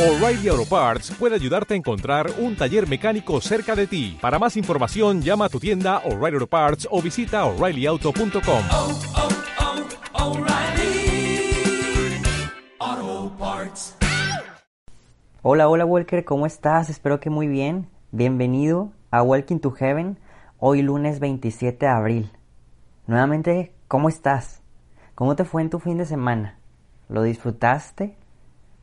O'Reilly Auto Parts puede ayudarte a encontrar un taller mecánico cerca de ti. Para más información, llama a tu tienda O'Reilly Auto Parts o visita oreillyauto.com. oh, oh, O'Reilly Auto Parts. Hola, hola Walker, ¿cómo estás? Espero que muy bien. Bienvenido a Walking to Heaven, hoy lunes 27 de abril. Nuevamente, ¿cómo estás? ¿Cómo te fue en tu fin de semana? ¿Lo disfrutaste?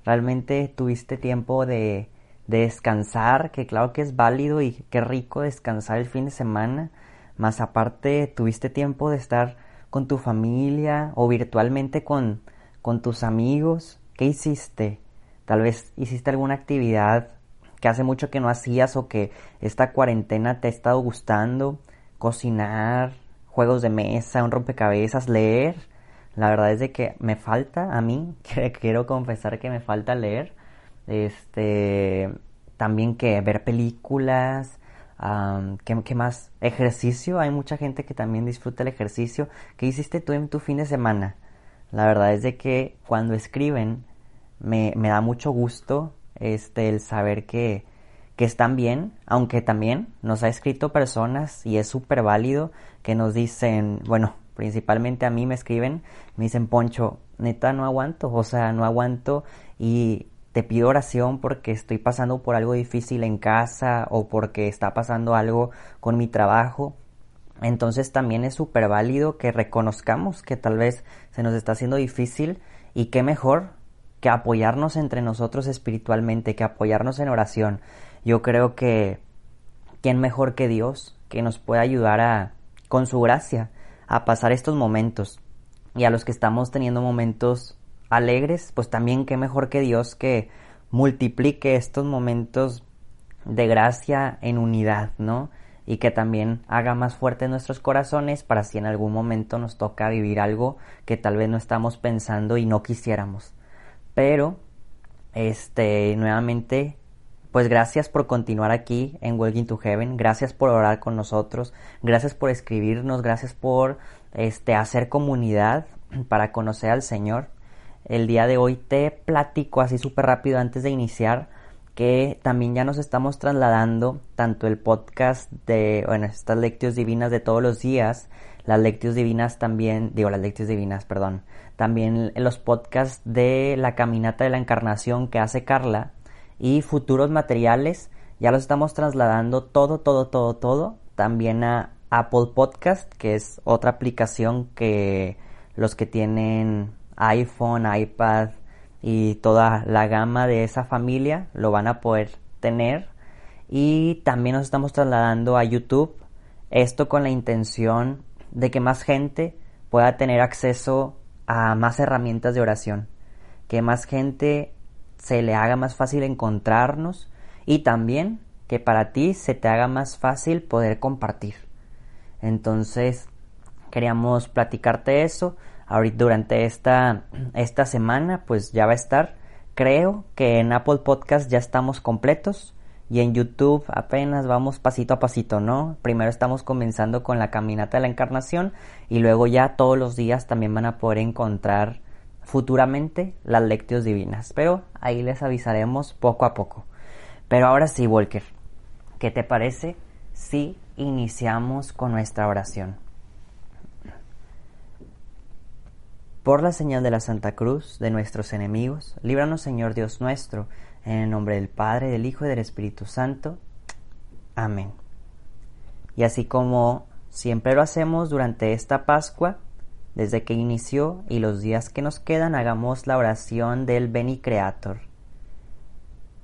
¿Realmente tuviste tiempo de, de descansar? Que claro que es válido y qué rico descansar el fin de semana. Más aparte, ¿tuviste tiempo de estar con tu familia o virtualmente con, con tus amigos? ¿Qué hiciste? Tal vez hiciste alguna actividad que hace mucho que no hacías o que esta cuarentena te ha estado gustando. Cocinar, juegos de mesa, un rompecabezas, leer. La verdad es de que me falta a mí, que quiero confesar que me falta leer. Este, también que ver películas, um, ¿qué, ¿qué, más? Ejercicio, hay mucha gente que también disfruta el ejercicio. ¿Qué hiciste tú en tu fin de semana? La verdad es de que cuando escriben me, me da mucho gusto este, el saber que, que están bien, aunque también nos ha escrito personas y es súper válido que nos dicen, bueno, principalmente a mí me escriben, me dicen, Poncho, neta no aguanto, o sea, no aguanto y te pido oración porque estoy pasando por algo difícil en casa o porque está pasando algo con mi trabajo. Entonces también es súper válido que reconozcamos que tal vez se nos está haciendo difícil y qué mejor que apoyarnos entre nosotros espiritualmente, que apoyarnos en oración. Yo creo que quién mejor que Dios que nos puede ayudar a con su gracia a pasar estos momentos. Y a los que estamos teniendo momentos alegres, pues también qué mejor que Dios que multiplique estos momentos de gracia en unidad, ¿no? Y que también haga más fuertes nuestros corazones para si en algún momento nos toca vivir algo que tal vez no estamos pensando y no quisiéramos. Pero, este, nuevamente, pues gracias por continuar aquí en Welcome to Heaven, gracias por orar con nosotros, gracias por escribirnos, gracias por este, hacer comunidad para conocer al Señor. El día de hoy te platico así súper rápido antes de iniciar que también ya nos estamos trasladando tanto el podcast de, bueno, estas lectios divinas de todos los días, las lectios divinas también, digo las lectios divinas, perdón, también los podcasts de la caminata de la encarnación que hace Carla y futuros materiales, ya los estamos trasladando todo, todo, todo, todo, también a Apple Podcast, que es otra aplicación que los que tienen iPhone, iPad y toda la gama de esa familia lo van a poder tener. Y también nos estamos trasladando a YouTube, esto con la intención de que más gente pueda tener acceso a más herramientas de oración, que más gente se le haga más fácil encontrarnos y también que para ti se te haga más fácil poder compartir. Entonces, queríamos platicarte eso. Ahorita durante esta, esta semana, pues ya va a estar. Creo que en Apple Podcast ya estamos completos y en YouTube apenas vamos pasito a pasito, ¿no? Primero estamos comenzando con la caminata de la encarnación y luego ya todos los días también van a poder encontrar futuramente las lectios divinas, pero ahí les avisaremos poco a poco. Pero ahora sí, Walker, ¿qué te parece si iniciamos con nuestra oración? Por la señal de la Santa Cruz de nuestros enemigos, líbranos Señor Dios nuestro, en el nombre del Padre, del Hijo y del Espíritu Santo. Amén. Y así como siempre lo hacemos durante esta Pascua, desde que inició y los días que nos quedan, hagamos la oración del Beni Creator.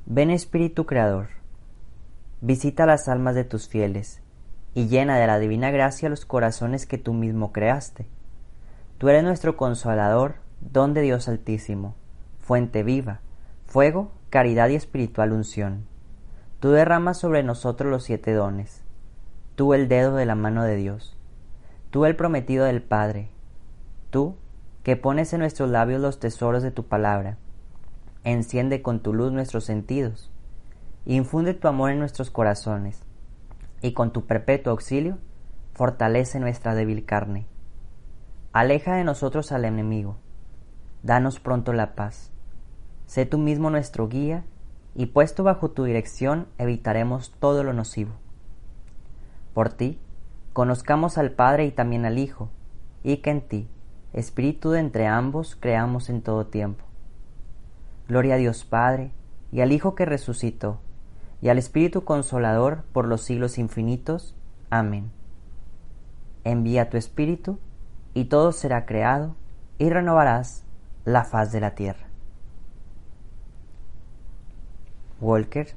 Ven Espíritu Creador, visita las almas de tus fieles y llena de la divina gracia los corazones que tú mismo creaste. Tú eres nuestro consolador, don de Dios Altísimo, fuente viva, fuego, caridad y espiritual unción. Tú derramas sobre nosotros los siete dones, tú el dedo de la mano de Dios, tú el prometido del Padre, Tú, que pones en nuestros labios los tesoros de tu palabra, enciende con tu luz nuestros sentidos, infunde tu amor en nuestros corazones, y con tu perpetuo auxilio, fortalece nuestra débil carne. Aleja de nosotros al enemigo, danos pronto la paz. Sé tú mismo nuestro guía y puesto bajo tu dirección evitaremos todo lo nocivo. Por ti, conozcamos al Padre y también al Hijo, y que en ti, Espíritu entre ambos, creamos en todo tiempo. Gloria a Dios Padre, y al Hijo que resucitó, y al Espíritu Consolador por los siglos infinitos. Amén. Envía tu Espíritu, y todo será creado, y renovarás la faz de la tierra. Walker,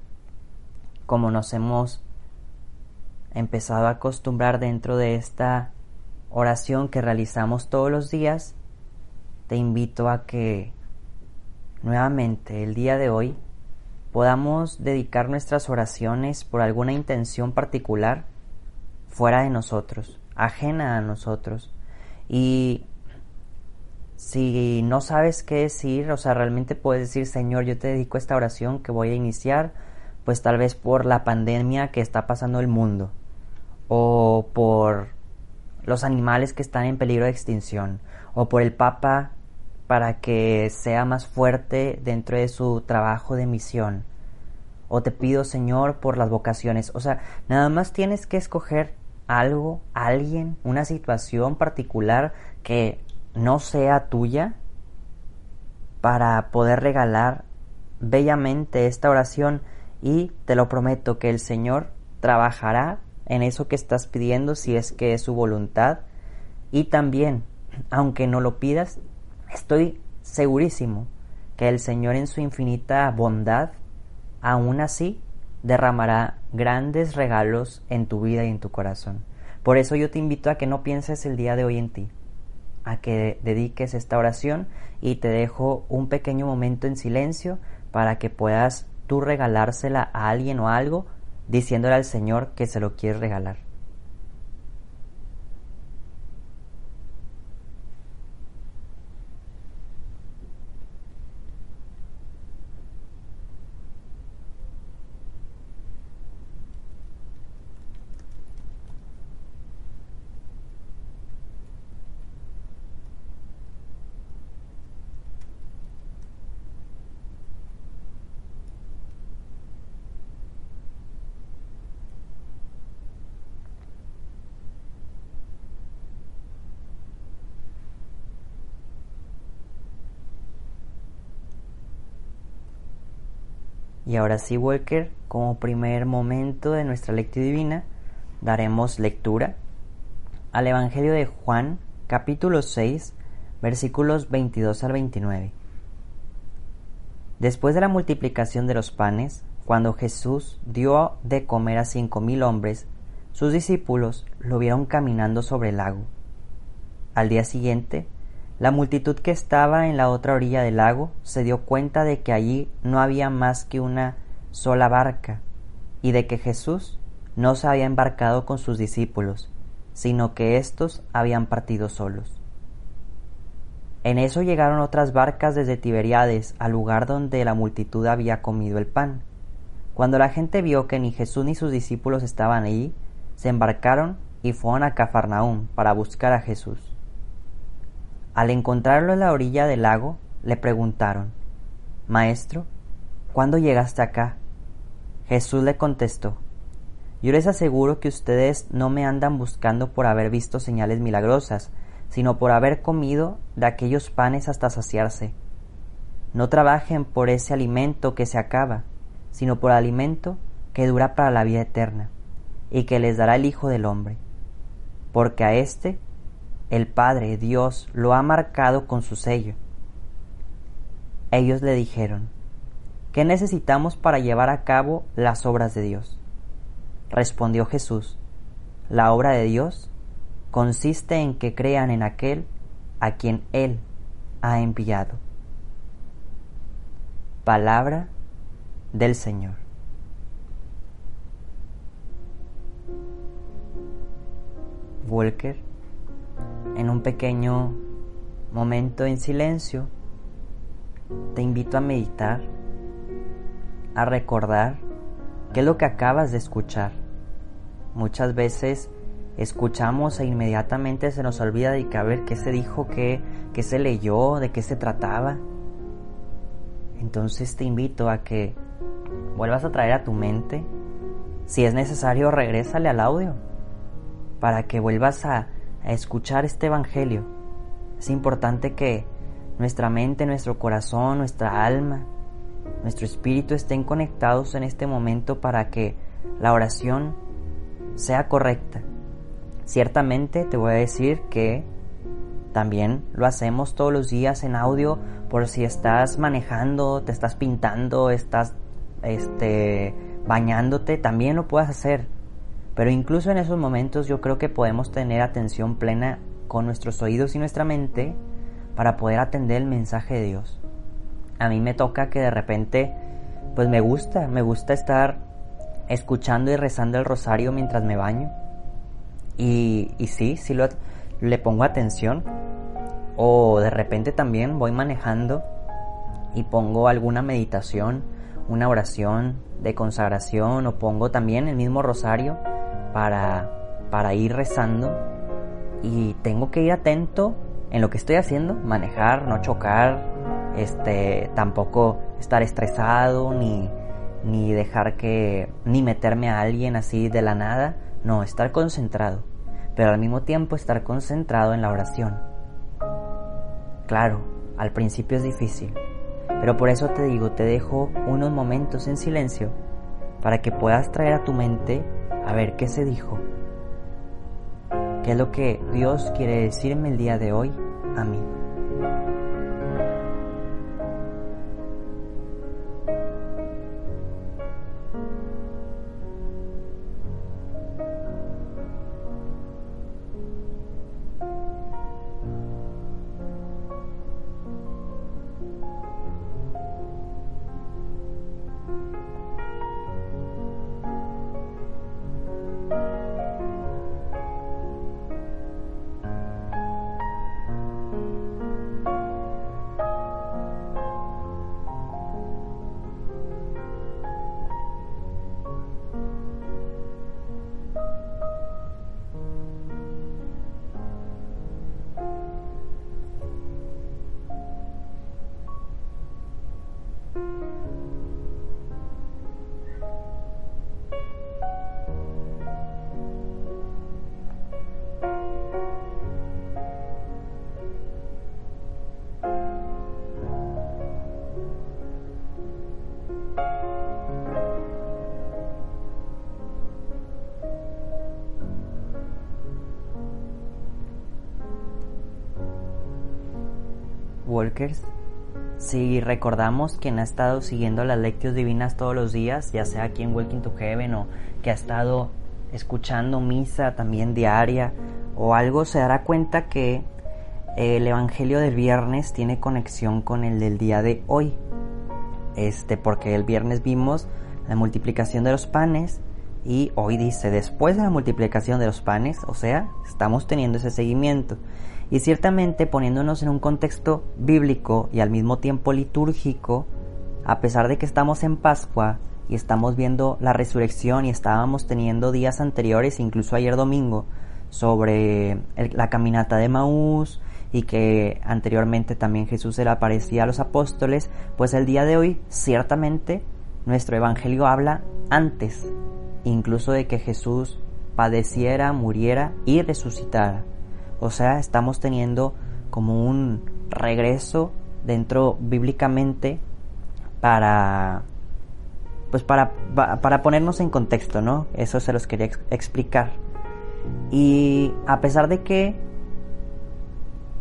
como nos hemos empezado a acostumbrar dentro de esta oración que realizamos todos los días, te invito a que nuevamente el día de hoy podamos dedicar nuestras oraciones por alguna intención particular fuera de nosotros, ajena a nosotros. Y si no sabes qué decir, o sea, realmente puedes decir, Señor, yo te dedico esta oración que voy a iniciar, pues tal vez por la pandemia que está pasando el mundo, o por los animales que están en peligro de extinción, o por el Papa para que sea más fuerte dentro de su trabajo de misión. O te pido, Señor, por las vocaciones. O sea, nada más tienes que escoger algo, alguien, una situación particular que no sea tuya para poder regalar bellamente esta oración y te lo prometo que el Señor trabajará en eso que estás pidiendo si es que es su voluntad y también aunque no lo pidas estoy segurísimo que el Señor en su infinita bondad aún así derramará grandes regalos en tu vida y en tu corazón. Por eso yo te invito a que no pienses el día de hoy en ti, a que dediques esta oración y te dejo un pequeño momento en silencio para que puedas tú regalársela a alguien o algo diciéndole al Señor que se lo quieres regalar. Y ahora sí, Walker, como primer momento de nuestra lectura divina, daremos lectura al Evangelio de Juan, capítulo 6, versículos 22 al 29. Después de la multiplicación de los panes, cuando Jesús dio de comer a cinco mil hombres, sus discípulos lo vieron caminando sobre el lago. Al día siguiente, la multitud que estaba en la otra orilla del lago se dio cuenta de que allí no había más que una sola barca y de que Jesús no se había embarcado con sus discípulos, sino que éstos habían partido solos. En eso llegaron otras barcas desde Tiberiades al lugar donde la multitud había comido el pan. Cuando la gente vio que ni Jesús ni sus discípulos estaban allí, se embarcaron y fueron a Cafarnaúm para buscar a Jesús. Al encontrarlo en la orilla del lago, le preguntaron, Maestro, ¿cuándo llegaste acá? Jesús le contestó, Yo les aseguro que ustedes no me andan buscando por haber visto señales milagrosas, sino por haber comido de aquellos panes hasta saciarse. No trabajen por ese alimento que se acaba, sino por alimento que dura para la vida eterna, y que les dará el Hijo del Hombre. Porque a éste el Padre Dios lo ha marcado con su sello. Ellos le dijeron, ¿qué necesitamos para llevar a cabo las obras de Dios? Respondió Jesús, la obra de Dios consiste en que crean en aquel a quien Él ha enviado. Palabra del Señor. Walker en un pequeño momento en silencio, te invito a meditar, a recordar qué es lo que acabas de escuchar. Muchas veces escuchamos e inmediatamente se nos olvida de que ver qué se dijo, qué, qué se leyó, de qué se trataba. Entonces te invito a que vuelvas a traer a tu mente. Si es necesario, regrésale al audio para que vuelvas a, escuchar este Evangelio. Es importante que nuestra mente, nuestro corazón, nuestra alma, nuestro espíritu estén conectados en este momento para que la oración sea correcta. Ciertamente te voy a decir que también lo hacemos todos los días en audio por si estás manejando, te estás pintando, estás este bañándote, también lo puedes hacer. Pero incluso en esos momentos yo creo que podemos tener atención plena con nuestros oídos y nuestra mente para poder atender el mensaje de Dios. A mí me toca que de repente pues me gusta, me gusta estar escuchando y rezando el rosario mientras me baño. Y, y sí, sí lo, le pongo atención. O de repente también voy manejando y pongo alguna meditación, una oración de consagración o pongo también el mismo rosario para, para ir rezando. Y tengo que ir atento en lo que estoy haciendo, manejar, no chocar, este, tampoco estar estresado ni, ni dejar que, ni meterme a alguien así de la nada, no, estar concentrado, pero al mismo tiempo estar concentrado en la oración. Claro, al principio es difícil, pero por eso te digo, te dejo unos momentos en silencio para que puedas traer a tu mente a ver qué se dijo, qué es lo que Dios quiere decirme el día de hoy a mí. Walkers, si recordamos quien ha estado siguiendo las lecciones divinas todos los días, ya sea aquí en Welcome to Heaven o que ha estado escuchando misa también diaria o algo, se dará cuenta que el Evangelio del viernes tiene conexión con el del día de hoy. Este, porque el viernes vimos la multiplicación de los panes y hoy dice después de la multiplicación de los panes, o sea, estamos teniendo ese seguimiento. Y ciertamente poniéndonos en un contexto bíblico y al mismo tiempo litúrgico, a pesar de que estamos en Pascua y estamos viendo la resurrección y estábamos teniendo días anteriores, incluso ayer domingo, sobre la caminata de Maús y que anteriormente también Jesús se le aparecía a los apóstoles, pues el día de hoy ciertamente nuestro evangelio habla antes incluso de que Jesús padeciera, muriera y resucitara. O sea, estamos teniendo como un regreso dentro bíblicamente para pues para, para ponernos en contexto, ¿no? Eso se los quería explicar. Y a pesar de que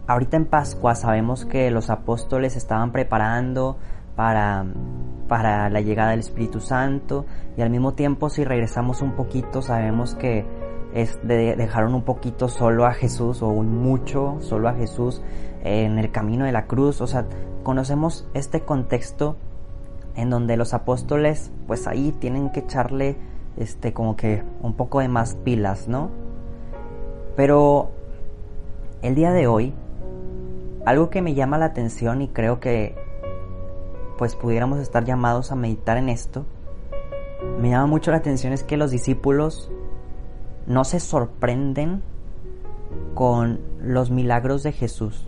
ahorita en Pascua sabemos que los apóstoles estaban preparando para, para la llegada del Espíritu Santo y al mismo tiempo si regresamos un poquito sabemos que es de dejaron un poquito solo a Jesús o un mucho solo a Jesús en el camino de la cruz. O sea, conocemos este contexto en donde los apóstoles pues ahí tienen que echarle este como que un poco de más pilas, ¿no? Pero el día de hoy algo que me llama la atención y creo que pues pudiéramos estar llamados a meditar en esto, me llama mucho la atención es que los discípulos no se sorprenden con los milagros de Jesús.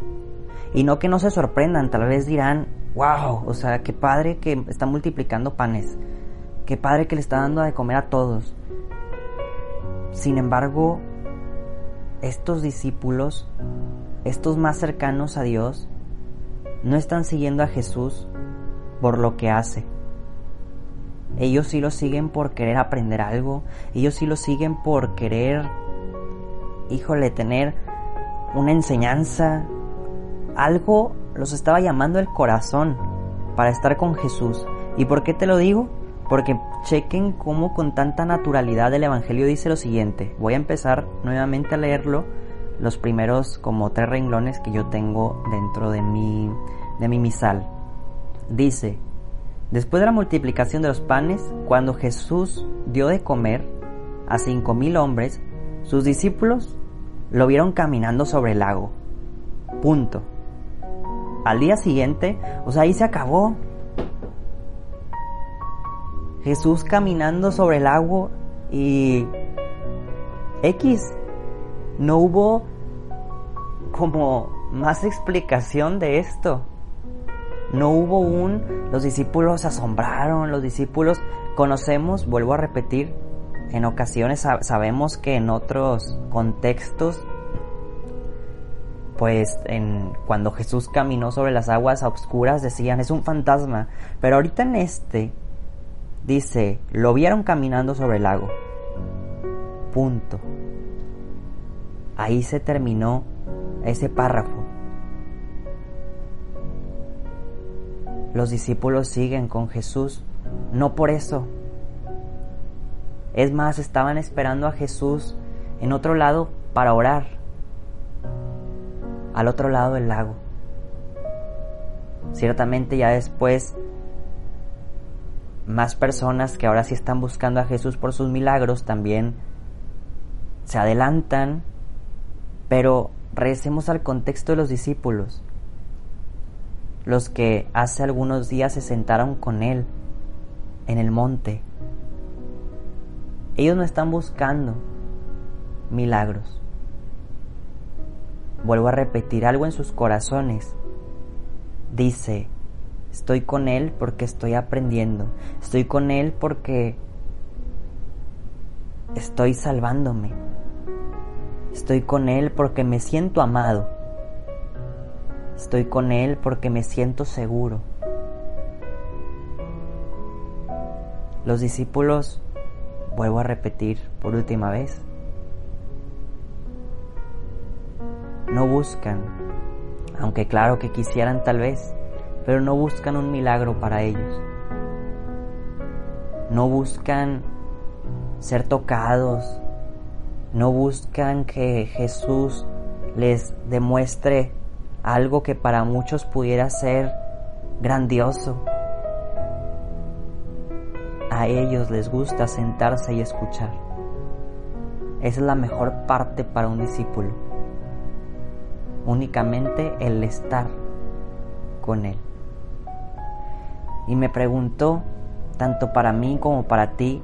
Y no que no se sorprendan, tal vez dirán, wow, o sea, qué padre que está multiplicando panes. qué padre que le está dando de comer a todos. Sin embargo, estos discípulos, estos más cercanos a Dios, no están siguiendo a Jesús por lo que hace. Ellos sí lo siguen por querer aprender algo, ellos sí lo siguen por querer, híjole, tener una enseñanza, algo los estaba llamando el corazón para estar con Jesús. ¿Y por qué te lo digo? Porque chequen cómo con tanta naturalidad el Evangelio dice lo siguiente. Voy a empezar nuevamente a leerlo, los primeros como tres renglones que yo tengo dentro de mi, de mi misal. Dice, después de la multiplicación de los panes, cuando Jesús dio de comer a cinco mil hombres, sus discípulos lo vieron caminando sobre el lago. Punto. Al día siguiente, o sea, ahí se acabó. Jesús caminando sobre el agua y X. No hubo como más explicación de esto. No hubo un... Los discípulos asombraron, los discípulos conocemos, vuelvo a repetir, en ocasiones sabemos que en otros contextos, pues en, cuando Jesús caminó sobre las aguas oscuras decían es un fantasma, pero ahorita en este Dice, lo vieron caminando sobre el lago. Punto. Ahí se terminó ese párrafo. Los discípulos siguen con Jesús, no por eso. Es más, estaban esperando a Jesús en otro lado para orar, al otro lado del lago. Ciertamente ya después más personas que ahora sí están buscando a Jesús por sus milagros también se adelantan, pero regresemos al contexto de los discípulos, los que hace algunos días se sentaron con Él en el monte. Ellos no están buscando milagros. Vuelvo a repetir algo en sus corazones. Dice, Estoy con Él porque estoy aprendiendo. Estoy con Él porque estoy salvándome. Estoy con Él porque me siento amado. Estoy con Él porque me siento seguro. Los discípulos, vuelvo a repetir por última vez, no buscan, aunque claro que quisieran tal vez, pero no buscan un milagro para ellos. No buscan ser tocados, no buscan que Jesús les demuestre algo que para muchos pudiera ser grandioso. A ellos les gusta sentarse y escuchar. Esa es la mejor parte para un discípulo. Únicamente el estar con Él y me preguntó, tanto para mí como para ti,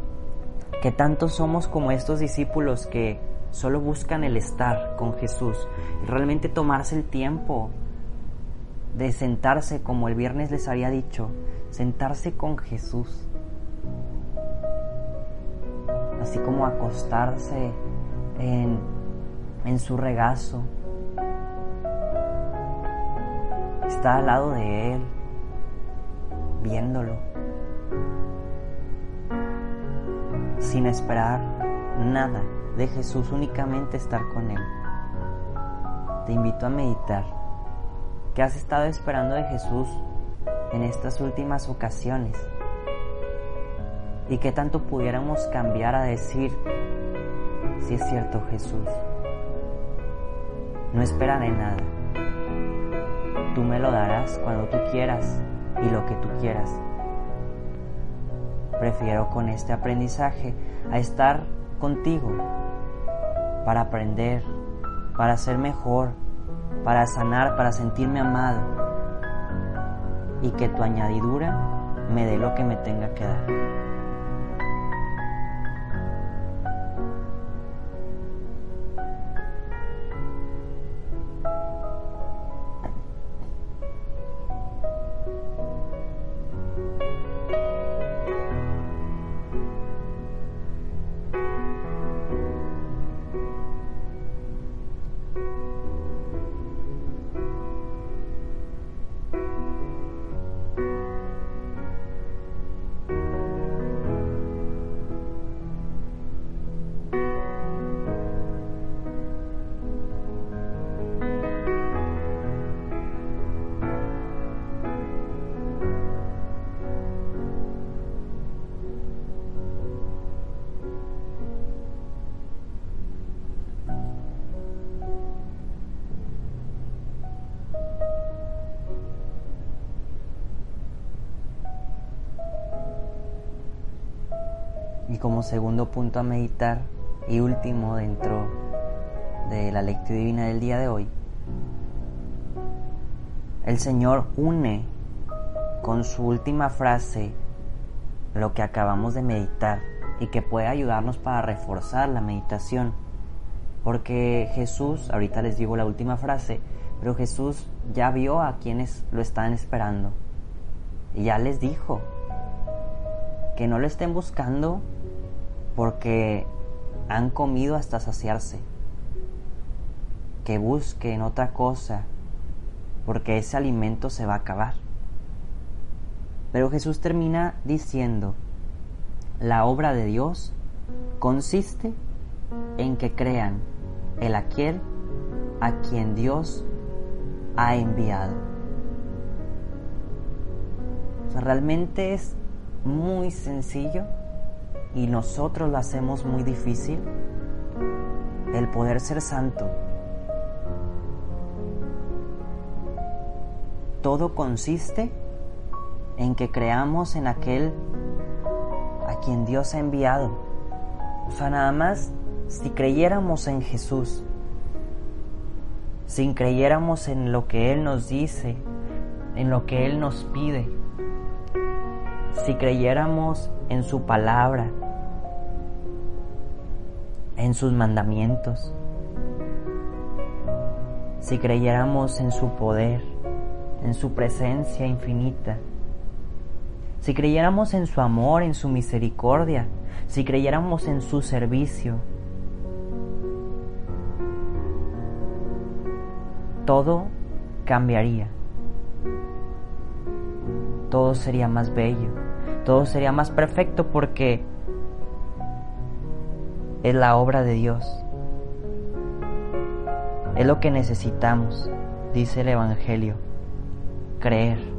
que tanto somos como estos discípulos que solo buscan el estar con Jesús y realmente tomarse el tiempo de sentarse como el viernes les había dicho, sentarse con Jesús, así como acostarse en, en su regazo, estar al lado de Él, viéndolo, sin esperar nada de Jesús, únicamente estar con Él. Te invito a meditar. ¿Qué has estado esperando de Jesús en estas últimas ocasiones? ¿Y qué tanto pudiéramos cambiar a decir, si es cierto Jesús? No esperaré nada. Tú me lo darás cuando tú quieras y lo que tú quieras. Prefiero con este aprendizaje a estar contigo para aprender, para ser mejor, para sanar, para sentirme amado y que tu añadidura me dé lo que me tenga que dar. Como segundo punto a meditar y último dentro de la lectura divina del día de hoy, el Señor une con su última frase lo que acabamos de meditar y que puede ayudarnos para reforzar la meditación. Porque Jesús, ahorita les digo la última frase, pero Jesús ya vio a quienes lo están esperando. Y ya les dijo que no lo estén buscando porque han comido hasta saciarse. Que busquen otra cosa porque ese alimento se va a acabar. Pero Jesús termina diciendo, la obra de Dios consiste en que crean el aquel a quien Dios ha enviado. realmente es muy sencillo y nosotros lo hacemos muy difícil el poder ser santo. Todo consiste en que creamos en aquel a quien Dios ha enviado. O sea, nada más si creyéramos en Jesús, si creyéramos en lo que Él nos dice, en lo que Él nos pide, si creyéramos en su palabra, en sus mandamientos, si creyéramos en su poder, en su presencia infinita, si creyéramos en su amor, en su misericordia, si creyéramos en su servicio, todo cambiaría. Todo sería más bello, todo sería más perfecto porque es la obra de Dios. Es lo que necesitamos, dice el Evangelio, creer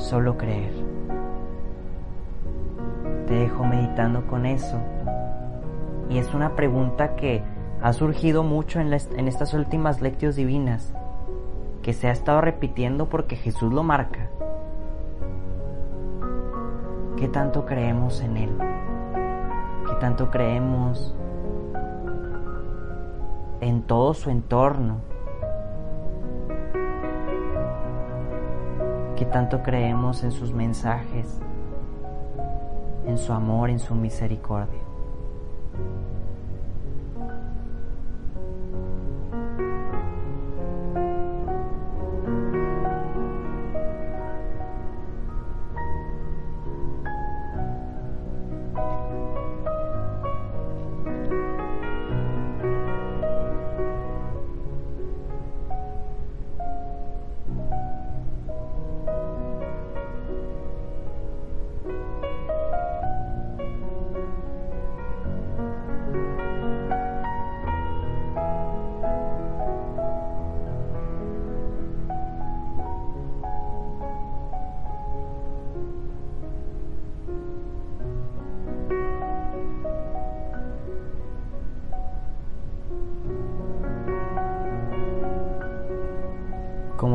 solo creer. Te dejo meditando con eso. Y es una pregunta que ha surgido mucho en, estas últimas lecciones divinas, que se ha estado repitiendo porque Jesús lo marca. ¿Qué tanto creemos en Él? ¿Qué tanto creemos en todo su entorno? que tanto creemos en sus mensajes, en su amor, en su misericordia.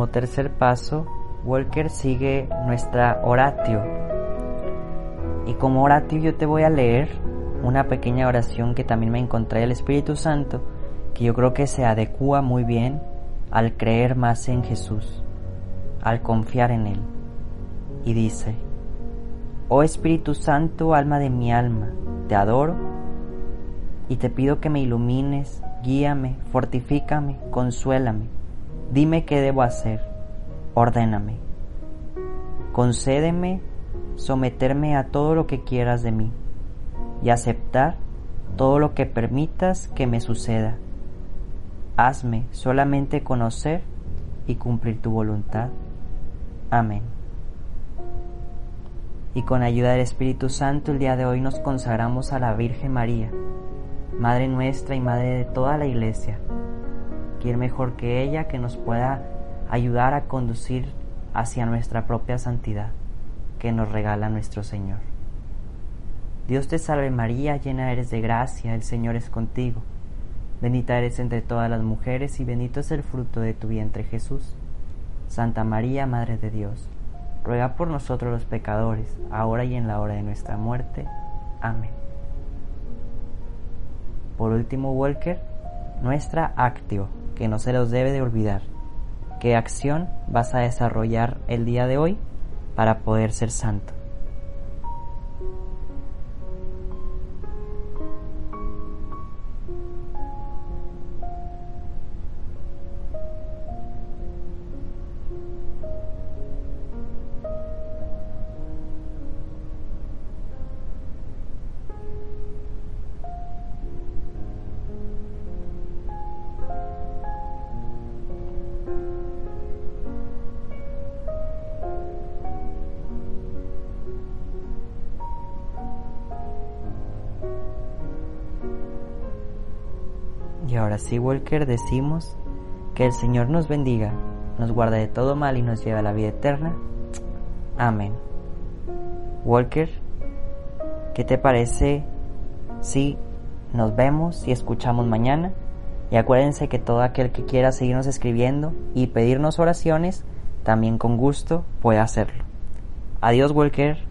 Tercer paso, Walker sigue nuestra oratio. Y como oratio yo te voy a leer una pequeña oración que también me encontré del Espíritu Santo, que yo creo que se adecua muy bien al creer más en Jesús, al confiar en Él. Y dice, Oh Espíritu Santo, alma de mi alma, te adoro y te pido que me ilumines, guíame, fortifícame, consuélame Dime qué debo hacer, ordéname. Concédeme someterme a todo lo que quieras de mí y aceptar todo lo que permitas que me suceda. Hazme solamente conocer y cumplir tu voluntad. Amén. Y con ayuda del Espíritu Santo el día de hoy nos consagramos a la Virgen María, Madre nuestra y Madre de toda la Iglesia ¿Quién mejor que ella que nos pueda ayudar a conducir hacia nuestra propia santidad que nos regala nuestro Señor? Dios te salve María, llena eres de gracia, el Señor es contigo. Bendita eres entre todas las mujeres y bendito es el fruto de tu vientre Jesús. Santa María, Madre de Dios, ruega por nosotros los pecadores, ahora y en la hora de nuestra muerte. Amén. Por último, Walker, nuestra actio, que no se los debe de olvidar. ¿Qué acción vas a desarrollar el día de hoy para poder ser santo? Y ahora sí, Walker, decimos que el Señor nos bendiga, nos guarde de todo mal y nos lleve a la vida eterna. Amén. Walker, ¿qué te parece si nos vemos y escuchamos mañana? Y acuérdense que todo aquel que quiera seguirnos escribiendo y pedirnos oraciones, también con gusto puede hacerlo. Adiós, Walker.